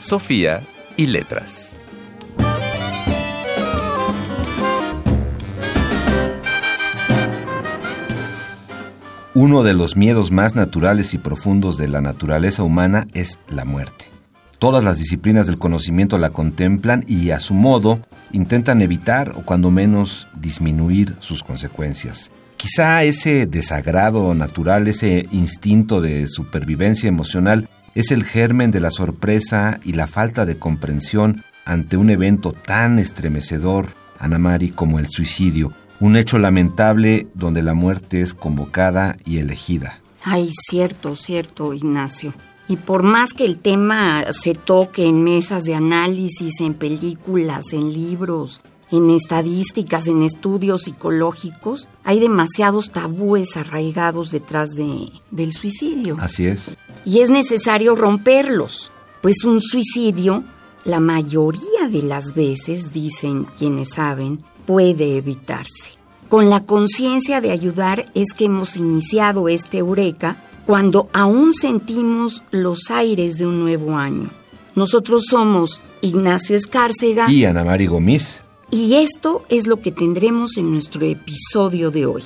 Sofía y letras. Uno de los miedos más naturales y profundos de la naturaleza humana es la muerte. Todas las disciplinas del conocimiento la contemplan y a su modo intentan evitar o cuando menos disminuir sus consecuencias. Quizá ese desagrado natural, ese instinto de supervivencia emocional, es el germen de la sorpresa y la falta de comprensión ante un evento tan estremecedor, Anamari, como el suicidio, un hecho lamentable donde la muerte es convocada y elegida. Ay, cierto, cierto, Ignacio. Y por más que el tema se toque en mesas de análisis, en películas, en libros, en estadísticas, en estudios psicológicos, hay demasiados tabúes arraigados detrás de, del suicidio. Así es. Y es necesario romperlos, pues un suicidio, la mayoría de las veces, dicen quienes saben, puede evitarse. Con la conciencia de ayudar es que hemos iniciado este Eureka cuando aún sentimos los aires de un nuevo año. Nosotros somos Ignacio Escárcega y Ana Mari Gómez. Y esto es lo que tendremos en nuestro episodio de hoy.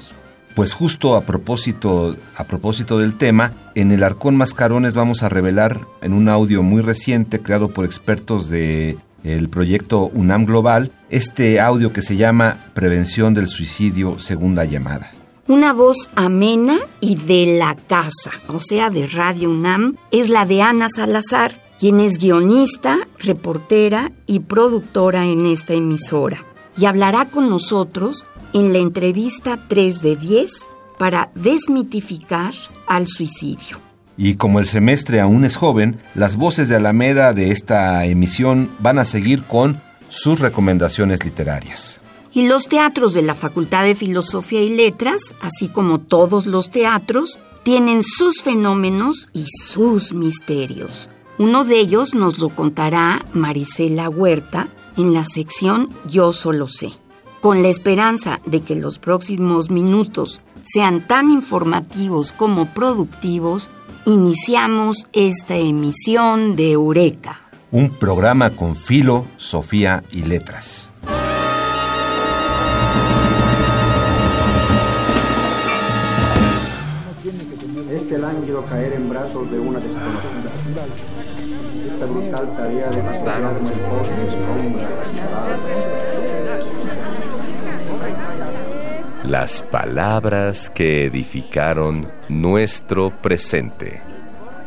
Pues justo a propósito, a propósito del tema, en el Arcón Mascarones vamos a revelar en un audio muy reciente creado por expertos de el proyecto UNAM Global, este audio que se llama Prevención del Suicidio Segunda Llamada. Una voz amena y de la casa, o sea, de Radio UNAM, es la de Ana Salazar, quien es guionista, reportera y productora en esta emisora. Y hablará con nosotros en la entrevista 3 de 10 para desmitificar al suicidio. Y como el semestre aún es joven, las voces de Alameda de esta emisión van a seguir con sus recomendaciones literarias. Y los teatros de la Facultad de Filosofía y Letras, así como todos los teatros, tienen sus fenómenos y sus misterios. Uno de ellos nos lo contará Marisela Huerta en la sección Yo solo sé, con la esperanza de que los próximos minutos sean tan informativos como productivos iniciamos esta emisión de Eureka. Un programa con filo, Sofía y letras. Lánguido caer en brazos de una desconocida. Esta brutal tarea de mi sombra, Las palabras que edificaron nuestro presente.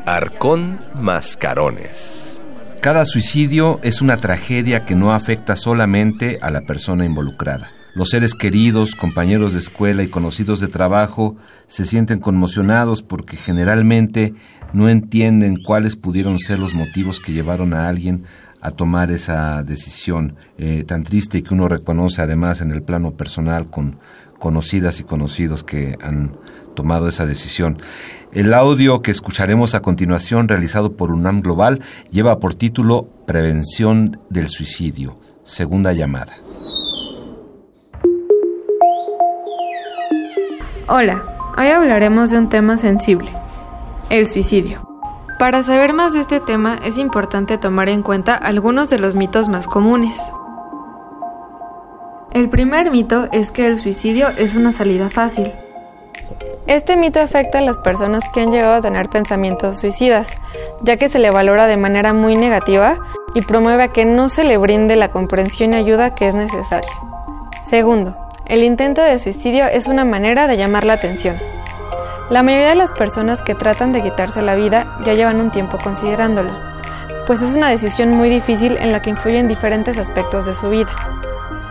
Arcón Mascarones. Cada suicidio es una tragedia que no afecta solamente a la persona involucrada. Los seres queridos, compañeros de escuela y conocidos de trabajo se sienten conmocionados porque generalmente no entienden cuáles pudieron ser los motivos que llevaron a alguien a tomar esa decisión eh, tan triste y que uno reconoce además en el plano personal con conocidas y conocidos que han tomado esa decisión. El audio que escucharemos a continuación, realizado por UNAM Global, lleva por título Prevención del Suicidio, segunda llamada. Hola, hoy hablaremos de un tema sensible, el suicidio. Para saber más de este tema es importante tomar en cuenta algunos de los mitos más comunes. El primer mito es que el suicidio es una salida fácil. Este mito afecta a las personas que han llegado a tener pensamientos suicidas, ya que se le valora de manera muy negativa y promueve a que no se le brinde la comprensión y ayuda que es necesaria. Segundo, el intento de suicidio es una manera de llamar la atención. La mayoría de las personas que tratan de quitarse la vida ya llevan un tiempo considerándolo, pues es una decisión muy difícil en la que influyen diferentes aspectos de su vida.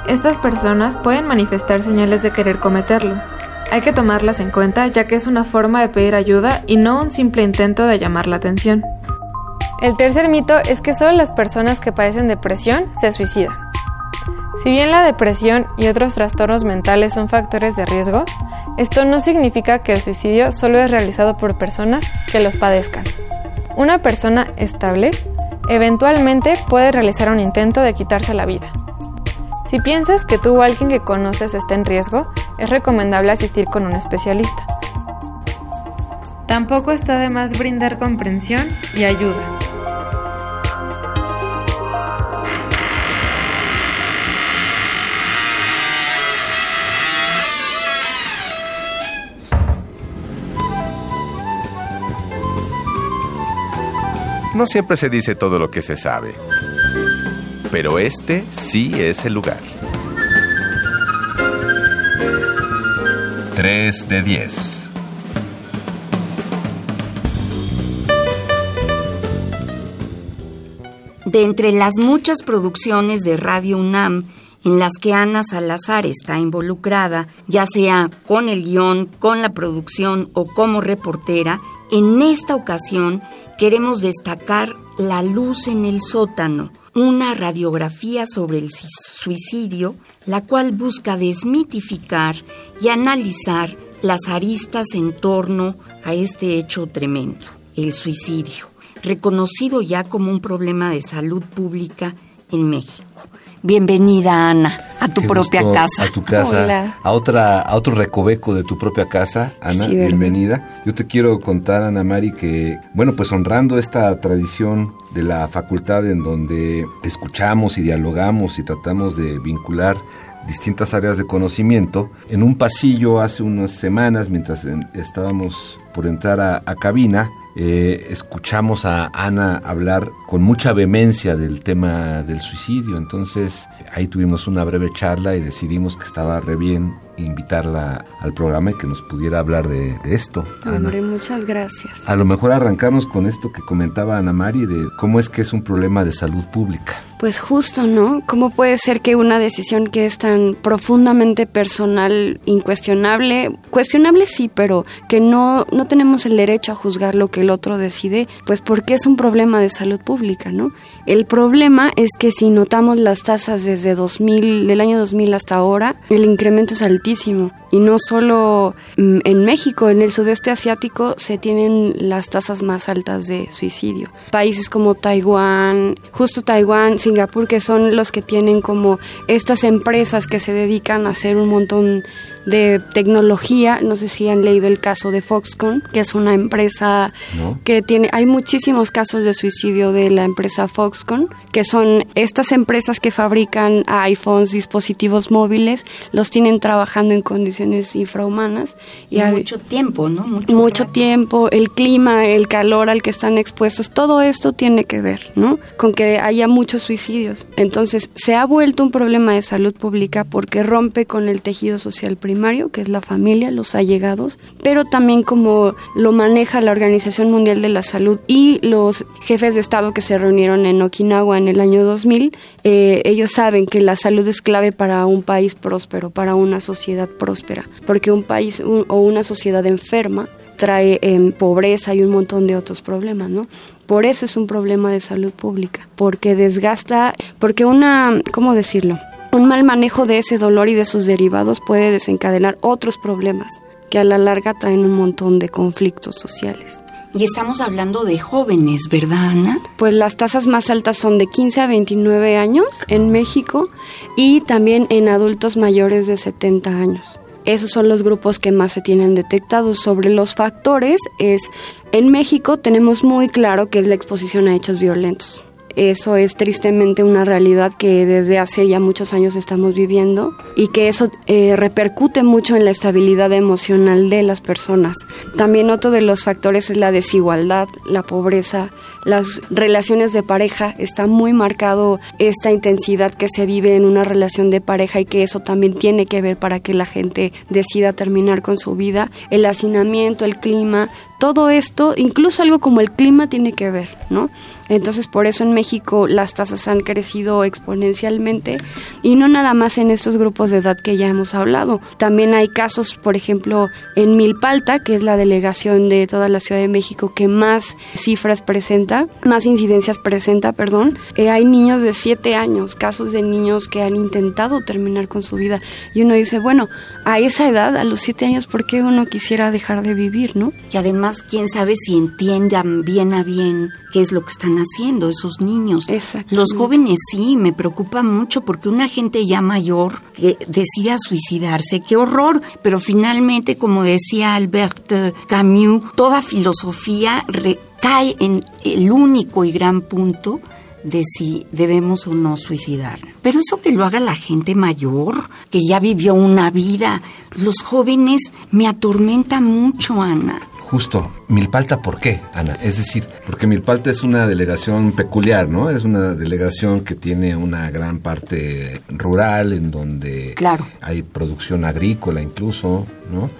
Estas personas pueden manifestar señales de querer cometerlo. Hay que tomarlas en cuenta ya que es una forma de pedir ayuda y no un simple intento de llamar la atención. El tercer mito es que solo las personas que padecen depresión se suicidan. Si bien la depresión y otros trastornos mentales son factores de riesgo, esto no significa que el suicidio solo es realizado por personas que los padezcan. Una persona estable eventualmente puede realizar un intento de quitarse la vida. Si piensas que tú o alguien que conoces está en riesgo, es recomendable asistir con un especialista. Tampoco está de más brindar comprensión y ayuda. No siempre se dice todo lo que se sabe, pero este sí es el lugar. 3 de 10. De entre las muchas producciones de Radio UNAM en las que Ana Salazar está involucrada, ya sea con el guion, con la producción o como reportera, en esta ocasión queremos destacar La luz en el sótano, una radiografía sobre el suicidio, la cual busca desmitificar y analizar las aristas en torno a este hecho tremendo, el suicidio, reconocido ya como un problema de salud pública en México. Bienvenida, Ana, a tu propia casa. A tu casa, a otra, a otro recoveco de tu propia casa, Ana, bienvenida. Yo te quiero contar, Ana Mari, que, bueno, pues honrando esta tradición de la facultad en donde escuchamos y dialogamos y tratamos de vincular distintas áreas de conocimiento. En un pasillo hace unas semanas, mientras estábamos por entrar a cabina, eh, escuchamos a Ana hablar con mucha vehemencia del tema del suicidio, entonces ahí tuvimos una breve charla y decidimos que estaba re bien invitarla al programa y que nos pudiera hablar de, esto. Hombre, muchas gracias. A lo mejor arrancarnos con esto que comentaba Ana Mari de cómo es que es un problema de salud pública. Pues justo, ¿no? ¿Cómo puede ser que una decisión que es tan profundamente personal, incuestionable, cuestionable sí, pero que no, no tenemos el derecho a juzgar lo que el otro decide, pues porque es un problema de salud pública, ¿no? El problema es que si notamos las tasas desde 2000, del año 2000 hasta ahora, el incremento es altísimo. Y no solo mm, en México, en el sudeste asiático se tienen las tasas más altas de suicidio. Países como Taiwán, justo Taiwán, Singapur, que son los que tienen como estas empresas que se dedican a hacer un montón de tecnología. No sé si han leído el caso de Foxconn, que es una empresa que tiene, hay muchísimos casos de suicidio de la empresa Foxconn, que son estas empresas que fabrican iPhones, dispositivos móviles, los tienen trabajando en condiciones infrahumanas. Y, mucho tiempo, ¿no? Mucho, tiempo, el clima, el calor al que están expuestos, todo esto tiene que ver, ¿no? Con que haya muchos suicidios. Entonces, se ha vuelto un problema de salud pública porque rompe con el tejido social primario que es la familia, los allegados, pero también como lo maneja la Organización Mundial de la Salud y los jefes de Estado que se reunieron en Okinawa en el año 2000, eh, ellos saben que la salud es clave para un país próspero, para una sociedad próspera, porque un país o una sociedad enferma trae en pobreza y un montón de otros problemas, ¿no? Por eso es un problema de salud pública, porque desgasta, porque una, ¿cómo decirlo? Un mal manejo de ese dolor y de sus derivados puede desencadenar otros problemas que a la larga traen un montón de conflictos sociales. Y estamos hablando de jóvenes, ¿verdad, Ana? Pues las tasas más altas son de 15 a 29 años en México y también en adultos mayores de 70 años. Esos son los grupos que más se tienen detectados. Sobre los factores es, en México tenemos muy claro que es la exposición a hechos violentos. Eso es tristemente una realidad que desde hace ya muchos años estamos viviendo y que eso eh, repercute mucho en la estabilidad emocional de las personas. También otro de los factores es la desigualdad, la pobreza, las relaciones de pareja. Está muy marcado esta intensidad que se vive en una relación de pareja y que eso también tiene que ver para que la gente decida terminar con su vida. El hacinamiento, el clima, todo esto, incluso algo como el clima tiene que ver, ¿no? Entonces, por eso en México las tasas han crecido exponencialmente y no nada más en estos grupos de edad que ya hemos hablado. También hay casos, por ejemplo, en Milpalta, que es la delegación de toda la Ciudad de México que más cifras presenta, más incidencias presenta, perdón. Eh, hay niños de 7 años, casos de niños que han intentado terminar con su vida y uno dice, bueno, a esa edad, a los 7 años, ¿por qué uno quisiera dejar de vivir, no? Y además, quién sabe si entiendan bien a bien qué es lo que están haciendo esos niños. Los jóvenes sí, me preocupa mucho porque una gente ya mayor que decida suicidarse, qué horror, pero finalmente, como decía Albert Camus, toda filosofía recae en el único y gran punto de si debemos o no suicidar. Pero eso que lo haga la gente mayor, que ya vivió una vida, los jóvenes me atormenta mucho, Ana. Justo, Milpalta, ¿por qué, Ana? Es decir, porque Milpalta es una delegación peculiar, ¿no? Es una delegación que tiene una gran parte rural en donde claro. hay producción agrícola incluso, ¿no?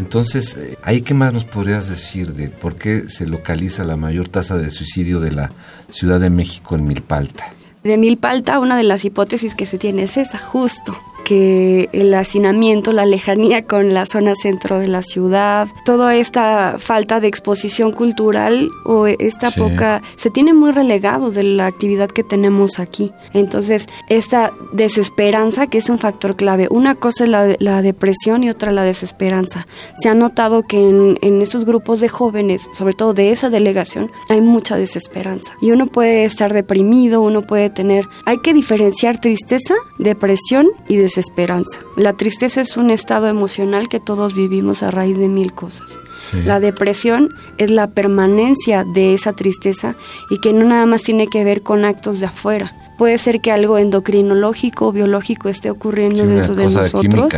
Entonces, eh, ¿ahí qué más nos podrías decir de por qué se localiza la mayor tasa de suicidio de la Ciudad de México en Milpalta? De Milpalta, una de las hipótesis que se tiene es esa, justo que el hacinamiento, la lejanía con la zona centro de la ciudad, toda esta falta de exposición cultural o esta poca, se tiene muy relegado de la actividad que tenemos aquí. Entonces, esta desesperanza, que es un factor clave, una cosa es la, la depresión y otra la desesperanza. Se ha notado que en, en estos grupos de jóvenes, sobre todo de esa delegación, hay mucha desesperanza. Y uno puede estar deprimido, uno puede tener, hay que diferenciar tristeza, depresión y desesperanza desesperanza. La tristeza es un estado emocional que todos vivimos a raíz de mil cosas. La depresión es la permanencia de esa tristeza y que no nada más tiene que ver con actos de afuera. Puede ser que algo endocrinológico o biológico esté ocurriendo dentro de nosotros.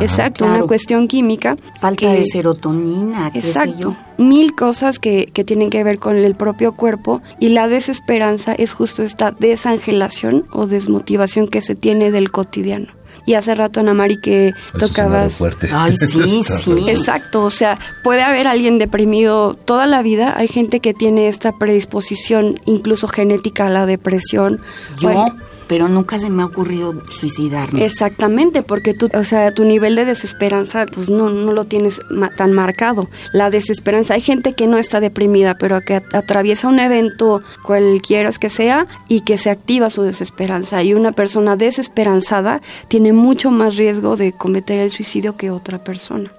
Exacto, una cuestión química. Falta de serotonina. Exacto. Mil cosas que, que tienen que ver con el propio cuerpo y la desesperanza es justo esta desangelación o desmotivación que se tiene del cotidiano. Y hace rato, Ana Mari, que tocabas... Ay, sí, sí. Exacto, o sea, puede haber alguien deprimido toda la vida. Hay gente que tiene esta predisposición, incluso genética, a la depresión. Yo pero nunca se me ha ocurrido suicidarme. Exactamente, porque tú, o sea, tu nivel de desesperanza, pues no, no lo tienes tan marcado. La desesperanza, hay gente que no está deprimida, pero que atraviesa un evento, cualquiera que sea, y que se activa su desesperanza. Y una persona desesperanzada tiene mucho más riesgo de cometer el suicidio que otra persona.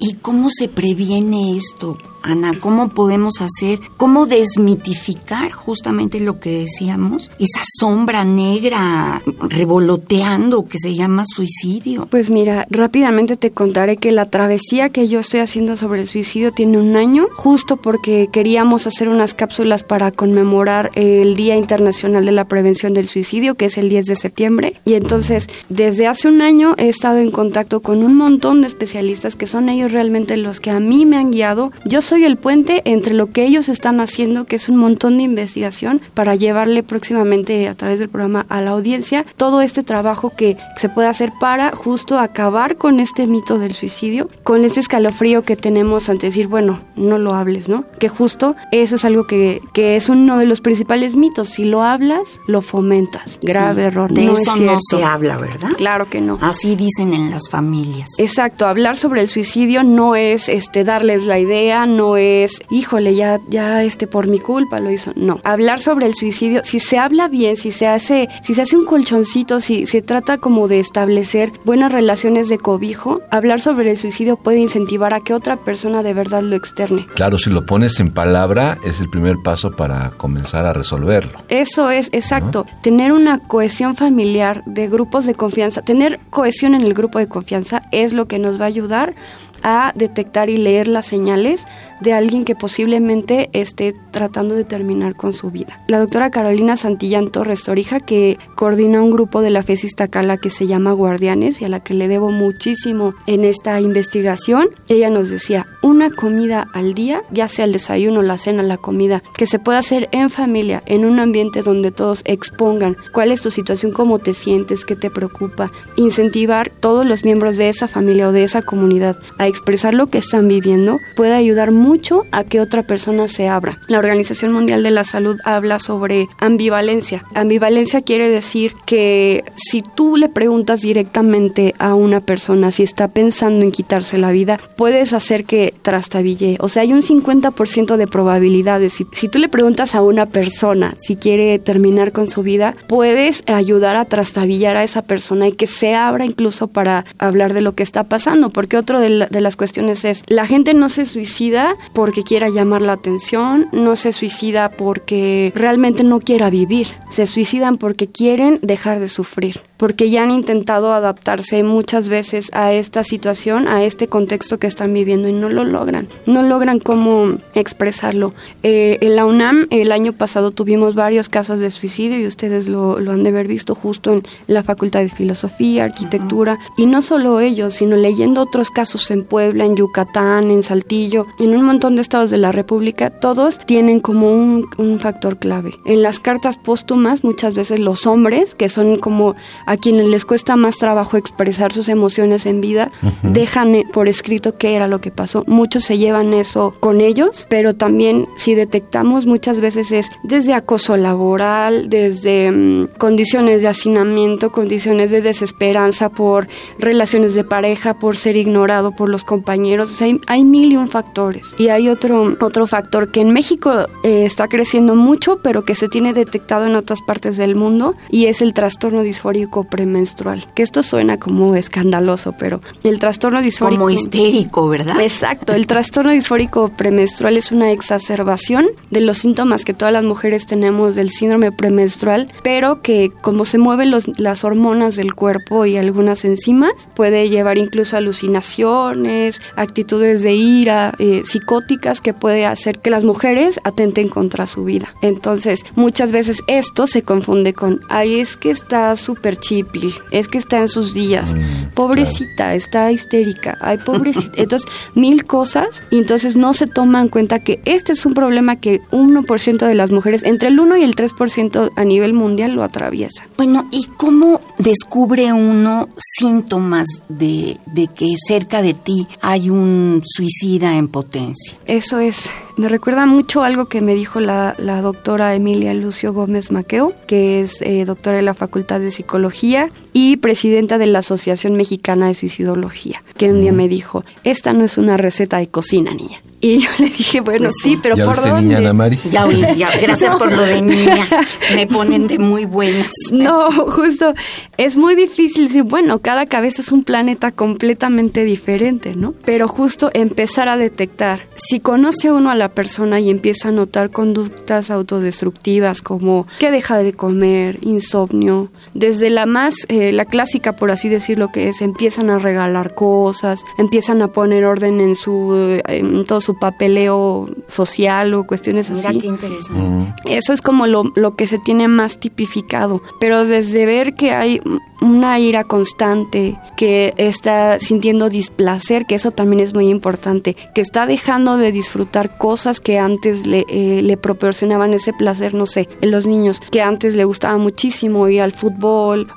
¿Y cómo se previene esto? Ana, ¿cómo podemos hacer, cómo desmitificar justamente lo que decíamos? Esa sombra negra revoloteando que se llama suicidio. Pues mira, rápidamente te contaré que la travesía que yo estoy haciendo sobre el suicidio tiene un año, justo porque queríamos hacer unas cápsulas para conmemorar el Día Internacional de la Prevención del Suicidio, que es el 10 de septiembre. Y entonces, desde hace un año he estado en contacto con un montón de especialistas que son ellos realmente los que a mí me han guiado. Yo soy el puente entre lo que ellos están haciendo, que es un montón de investigación, para llevarle próximamente a través del programa a la audiencia todo este trabajo que se puede hacer para justo acabar con este mito del suicidio, con este escalofrío que tenemos ante decir, bueno, no lo hables, ¿no? Que justo eso es algo que, que es uno de los principales mitos. Si lo hablas, lo fomentas. Grave error. De no eso es no se habla, ¿verdad? Claro que no. Así dicen en las familias. Exacto. Hablar sobre el suicidio no es este darles la idea, no es, híjole, ya, ya este por mi culpa lo hizo. No. Hablar sobre el suicidio, si se habla bien, si se hace, si se hace un colchoncito, si se trata como de establecer buenas relaciones de cobijo, hablar sobre el suicidio puede incentivar a que otra persona de verdad lo externe. Claro, si lo pones en palabra, es el primer paso para comenzar a resolverlo. Eso es, exacto. Tener una cohesión familiar de grupos de confianza, tener cohesión en el grupo de confianza es lo que nos va a ayudar a detectar y leer las señales de alguien que posiblemente esté tratando de terminar con su vida. La doctora Carolina Santillán Torres Torija, que coordina un grupo de la FES Iztacala que se llama Guardianes y a la que le debo muchísimo en esta investigación, ella nos decía, una comida al día, ya sea el desayuno, la cena, la comida, que se pueda hacer en familia, en un ambiente donde todos expongan cuál es tu situación, cómo te sientes, qué te preocupa, incentivar todos los miembros de esa familia o de esa comunidad a expresar lo que están viviendo, puede ayudar mucho mucho a que otra persona se abra. La Organización Mundial de la Salud habla sobre ambivalencia. Ambivalencia quiere decir que si tú le preguntas directamente a una persona si está pensando en quitarse la vida, puedes hacer que trastabille. O sea, hay un 50% de probabilidades. Si, si tú le preguntas a una persona si quiere terminar con su vida, puedes ayudar a trastabillar a esa persona y que se abra incluso para hablar de lo que está pasando. Porque otro de, de las cuestiones es, la gente no se suicida porque quiera llamar la atención, no se suicida porque realmente no quiera vivir, se suicidan porque quieren dejar de sufrir porque ya han intentado adaptarse muchas veces a esta situación, a este contexto que están viviendo y no lo logran, no logran cómo expresarlo. Eh, en la UNAM el año pasado tuvimos varios casos de suicidio y ustedes lo, han de haber visto justo en la Facultad de Filosofía, Arquitectura, y no solo ellos, sino leyendo otros casos en Puebla, en Yucatán, en Saltillo, en un montón de estados de la República, todos tienen como un, un factor clave. En las cartas póstumas muchas veces los hombres, que son como a quienes les cuesta más trabajo expresar sus emociones en vida, dejan eh, por escrito qué era lo que pasó. Muchos se llevan eso con ellos, pero también si detectamos muchas veces es desde acoso laboral, desde mm, condiciones de hacinamiento, condiciones de desesperanza por relaciones de pareja, por ser ignorado por los compañeros. O sea, hay, mil y un factores. Y hay otro, otro factor que en México eh, está creciendo mucho, pero que se tiene detectado en otras partes del mundo, y es el trastorno disfórico premenstrual. Que esto suena como escandaloso, pero el trastorno disfórico... Como histérico, ¿verdad? Exacto, el trastorno disfórico premenstrual es una exacerbación de los síntomas que todas las mujeres tenemos del síndrome premenstrual, pero que como se mueven los, las hormonas del cuerpo y algunas enzimas, puede llevar incluso alucinaciones, actitudes de ira, eh, psicóticas que puede hacer que las mujeres atenten contra su vida. Entonces, muchas veces esto se confunde con, ay, es que está súper es que está en sus días, mm, pobrecita, está histérica, ay, pobrecita. Entonces, mil cosas y entonces no se toma en cuenta que este es un problema que 1% de las mujeres, entre el 1 y el 3% a nivel mundial lo atraviesa. Bueno, ¿y cómo descubre uno síntomas de, de que cerca de ti hay un suicida en potencia? Eso es me recuerda mucho algo que me dijo la, doctora Emilia Lucio Gómez Maqueo, que es eh, doctora de la Facultad de Psicología y presidenta de la Asociación Mexicana de Suicidología, que un día me dijo, esta no es una receta de cocina, niña. Y yo le dije, bueno, sí, pero ¿por dónde? niña Ana Mari? Ya oí, ya, gracias por lo de niña. Me ponen de muy buenas. No, justo, es muy difícil decir, bueno, cada cabeza es un planeta completamente diferente, ¿no? Pero justo empezar a detectar, si conoce uno a la persona y empieza a notar conductas autodestructivas como que deja de comer, insomnio, desde la más, eh, la clásica, por así decirlo, que es, empiezan a regalar cosas, empiezan a poner orden en su, en todo su papeleo social o cuestiones Mira así. Qué interesante. Eso es como lo, lo que se tiene más tipificado. Pero desde ver que hay una ira constante, que está sintiendo displacer, que eso también es muy importante, que está dejando de disfrutar cosas que antes le, eh, le proporcionaban ese placer, no sé, en los niños, que antes le gustaba muchísimo ir al fútbol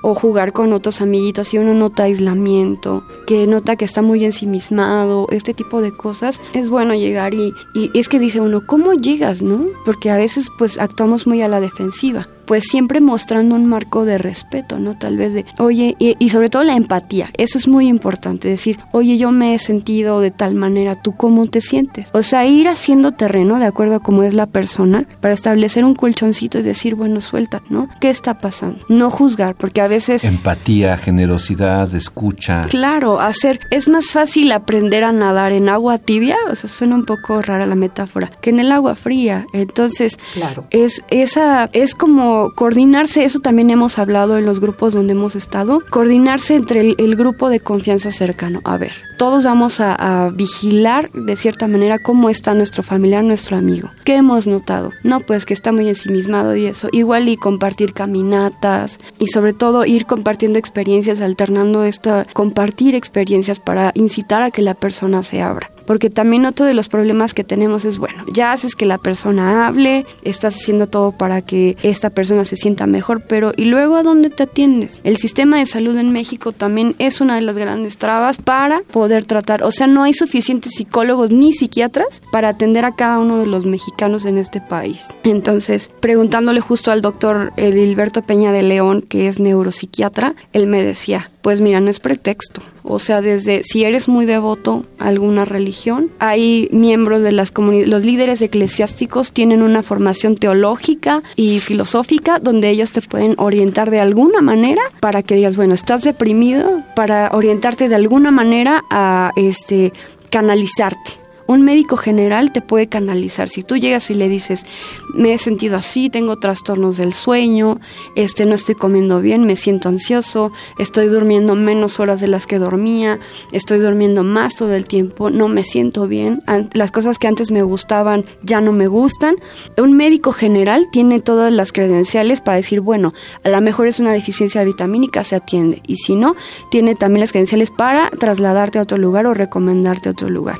o jugar con otros amiguitos y uno nota aislamiento, que nota que está muy ensimismado, este tipo de cosas, es bueno llegar y, y es que dice uno, ¿cómo llegas, no? Porque a veces pues actuamos muy a la defensiva pues siempre mostrando un marco de respeto, ¿no? Tal vez de, oye, y, sobre todo la empatía, eso es muy importante, decir, oye, yo me he sentido de tal manera, ¿tú cómo te sientes? O sea, ir haciendo terreno de acuerdo a cómo es la persona para establecer un colchoncito y decir, bueno, suelta, ¿no? ¿Qué está pasando? No juzgar, porque a veces... Empatía, generosidad, escucha. Claro, hacer, es más fácil aprender a nadar en agua tibia, o sea, suena un poco rara la metáfora, que en el agua fría. Entonces, claro. es esa, es como coordinarse, eso también hemos hablado en los grupos donde hemos estado, coordinarse entre el, grupo de confianza cercano. A ver, todos vamos a, vigilar de cierta manera cómo está nuestro familiar, nuestro amigo. ¿Qué hemos notado? No, pues que está muy ensimismado y eso. Igual y compartir caminatas y sobre todo ir compartiendo experiencias, alternando esta, compartir experiencias para incitar a que la persona se abra. Porque también otro de los problemas que tenemos es, bueno, ya haces que la persona hable, estás haciendo todo para que esta persona se sienta mejor, pero ¿y luego a dónde te atiendes? El sistema de salud en México también es una de las grandes trabas para poder tratar, o sea, no hay suficientes psicólogos ni psiquiatras para atender a cada uno de los mexicanos en este país. Entonces, preguntándole justo al doctor Edilberto Peña de León, que es neuropsiquiatra, él me decía, pues mira, no es pretexto. O sea, desde si eres muy devoto a alguna religión, hay miembros de las comunidades, los líderes eclesiásticos tienen una formación teológica y filosófica donde ellos te pueden orientar de alguna manera para que digas, bueno, estás deprimido, para orientarte de alguna manera a este canalizarte un médico general te puede canalizar. Si tú llegas y le dices, me he sentido así, tengo trastornos del sueño, este no estoy comiendo bien, me siento ansioso, estoy durmiendo menos horas de las que dormía, estoy durmiendo más todo el tiempo, no me siento bien, las cosas que antes me gustaban ya no me gustan. Un médico general tiene todas las credenciales para decir, bueno, a lo mejor es una deficiencia vitamínica, se atiende. Y si no, tiene también las credenciales para trasladarte a otro lugar o recomendarte a otro lugar.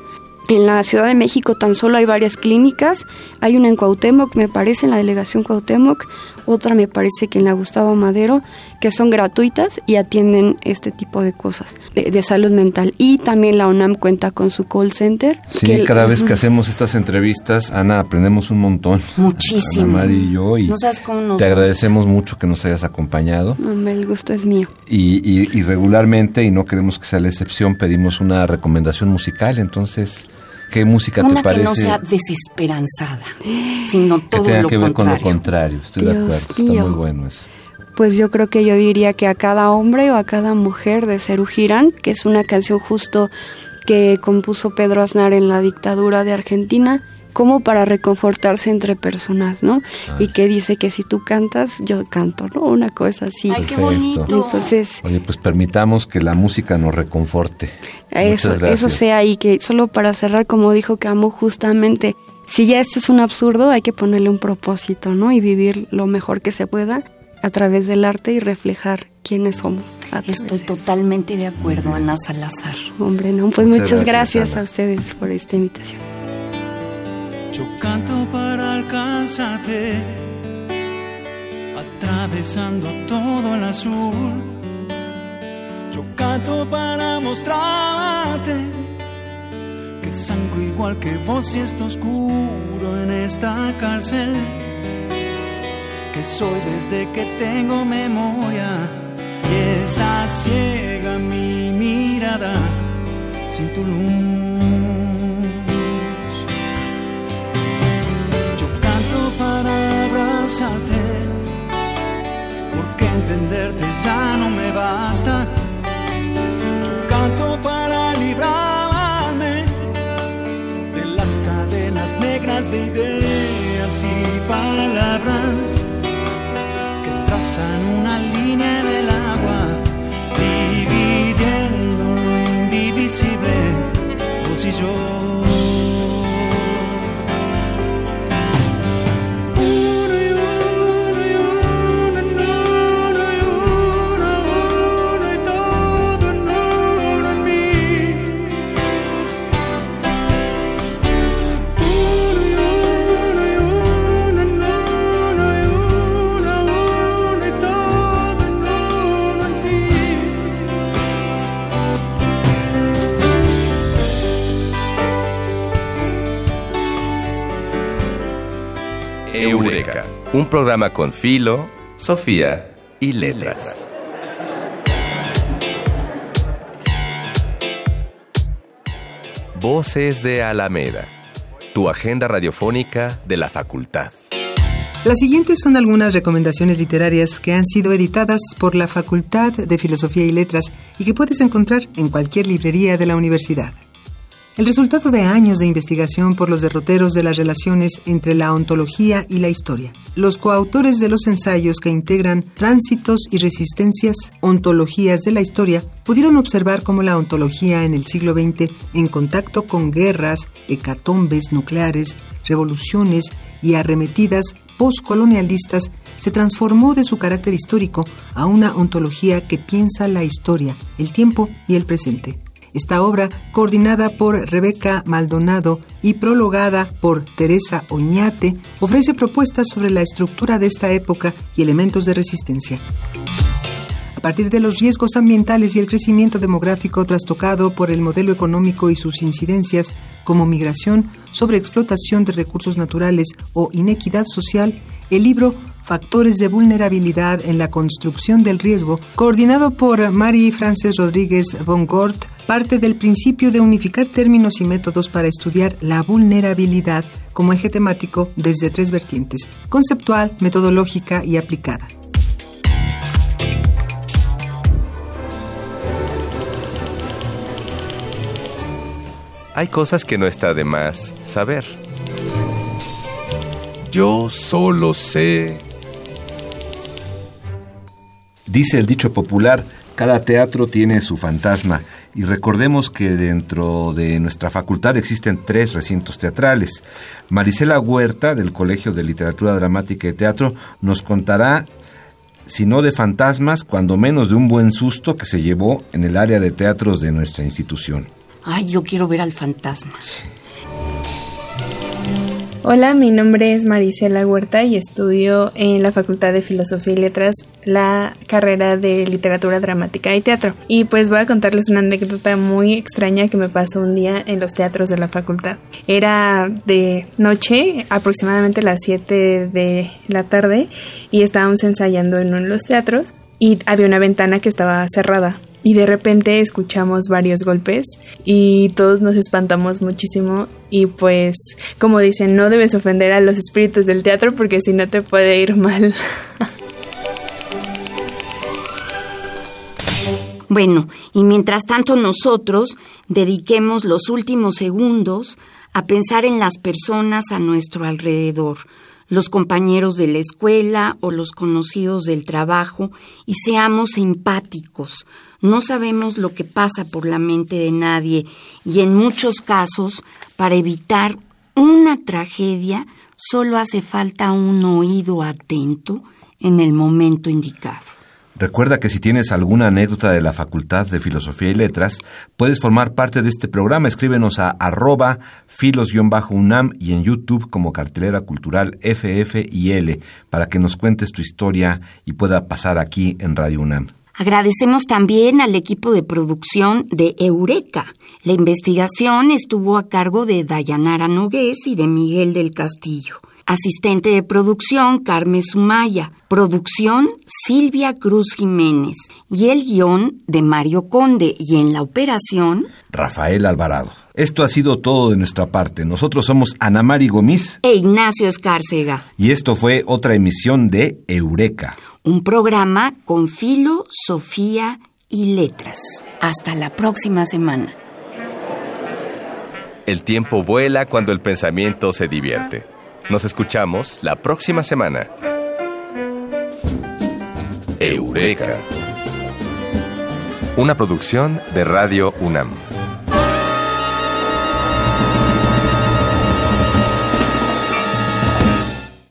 En la Ciudad de México tan solo hay varias clínicas. Hay una en Cuauhtémoc, me parece, en la delegación Cuauhtémoc. Otra me parece que en la Gustavo Madero, que son gratuitas y atienden este tipo de cosas de, salud mental. Y también la UNAM cuenta con su call center. Sí, cada vez que hacemos estas entrevistas, Ana, aprendemos un montón. Muchísimo. Ana y yo. Y te agradecemos mucho que nos hayas acompañado. el gusto es mío. Y, y regularmente, y no queremos que sea la excepción, pedimos una recomendación musical. Entonces... ¿Qué música te parece? que no sea desesperanzada, sino todo que tenga que ver con lo contrario. Estoy de acuerdo, está muy bueno eso. Pues yo creo que yo diría que a cada hombre o a cada mujer de Cerú Girán, que es una canción justo que compuso Pedro Aznar en la dictadura de Argentina, como para reconfortarse entre personas, ¿no? Y que dice que si tú cantas, yo canto, ¿no? Una cosa así. Ay, qué bonito. Entonces, oye, pues permitamos que la música nos reconforte. Eso, eso sea y que solo para cerrar, como dijo Camus, justamente, si ya esto es un absurdo, hay que ponerle un propósito, ¿no? Y vivir lo mejor que se pueda a través del arte y reflejar quiénes somos. Estoy totalmente de acuerdo, Ana Salazar. Hombre, no, pues muchas, gracias a ustedes por esta invitación. Yo canto para alcanzarte, atravesando todo el azul. Yo canto para mostrarte que sangro igual que vos y esto oscuro en esta cárcel. Que soy desde que tengo memoria y está ciega mi mirada sin tu luz. porque entenderte ya no me basta. Yo canto para librarme de las cadenas negras de ideas y palabras trazan una línea en el agua, dividiendo lo indivisible, vos y yo. Un programa con Filo, Sofía y Letras. Voces de Alameda, tu agenda radiofónica de la facultad. Las siguientes son algunas recomendaciones literarias que han sido editadas por la Facultad de Filosofía y Letras y que puedes encontrar en cualquier librería de la universidad. El resultado de años de investigación por los derroteros de las relaciones entre la ontología y la historia. Los coautores de los ensayos que integran Tránsitos y Resistencias, Ontologías de la Historia, pudieron observar cómo la ontología en el siglo XX, en contacto con guerras, hecatombes nucleares, revoluciones y arremetidas postcolonialistas, se transformó de su carácter histórico a una ontología que piensa la historia, el tiempo y el presente. Esta obra, coordinada por Rebeca Maldonado y prologada por Teresa Oñate, ofrece propuestas sobre la estructura de esta época y elementos de resistencia. A partir de los riesgos ambientales y el crecimiento demográfico trastocado por el modelo económico y sus incidencias como migración, sobreexplotación de recursos naturales o inequidad social, el libro Factores de vulnerabilidad en la construcción del riesgo, coordinado por Marie Frances Rodríguez von Gort, parte del principio de unificar términos y métodos para estudiar la vulnerabilidad como eje temático desde tres vertientes, conceptual, metodológica y aplicada. Hay cosas que no está de más saber. Yo solo sé Dice el dicho popular, cada teatro tiene su fantasma y recordemos que dentro de nuestra facultad existen tres recintos teatrales. Marisela Huerta, del Colegio de Literatura Dramática y Teatro, nos contará, si no de fantasmas, cuando menos de un buen susto que se llevó en el área de teatros de nuestra institución. Ay, yo quiero ver al fantasma. Hola, mi nombre es Marisela Huerta y estudio en la Facultad de Filosofía y Letras la carrera de Literatura Dramática y Teatro. Y pues voy a contarles una anécdota muy extraña que me pasó un día en los teatros de la facultad. Era de noche, aproximadamente las 7 de la tarde, y estábamos ensayando en uno de los teatros y había una ventana que estaba cerrada y de repente escuchamos varios golpes y todos nos espantamos muchísimo y pues como dicen no debes ofender a los espíritus del teatro porque si no te puede ir mal. Bueno, y mientras tanto nosotros dediquemos los últimos segundos a pensar en las personas a nuestro alrededor, los compañeros de la escuela o los conocidos del trabajo, y seamos empáticos, no sabemos lo que pasa por la mente de nadie y en muchos casos, para evitar una tragedia, solo hace falta un oído atento en el momento indicado. Recuerda que si tienes alguna anécdota de la Facultad de Filosofía y Letras, puedes formar parte de este programa. Escríbenos a arroba filos-unam y en YouTube como cartelera cultural FF y L para que nos cuentes tu historia y pueda pasar aquí en Radio UNAM. Agradecemos también al equipo de producción de Eureka. La investigación estuvo a cargo de Dayanara Nogués y de Miguel del Castillo. Asistente de producción, Carmen Sumaya. Producción, Silvia Cruz Jiménez. Y el guion de Mario Conde. Y en la operación, Rafael Alvarado. Esto ha sido todo de nuestra parte. Nosotros somos Ana Mari Gomis e Ignacio Escárcega. Y esto fue otra emisión de Eureka un programa con filo, Sofía y letras. Hasta la próxima semana. El tiempo vuela cuando el pensamiento se divierte. Nos escuchamos la próxima semana. Eureka. Una producción de Radio UNAM.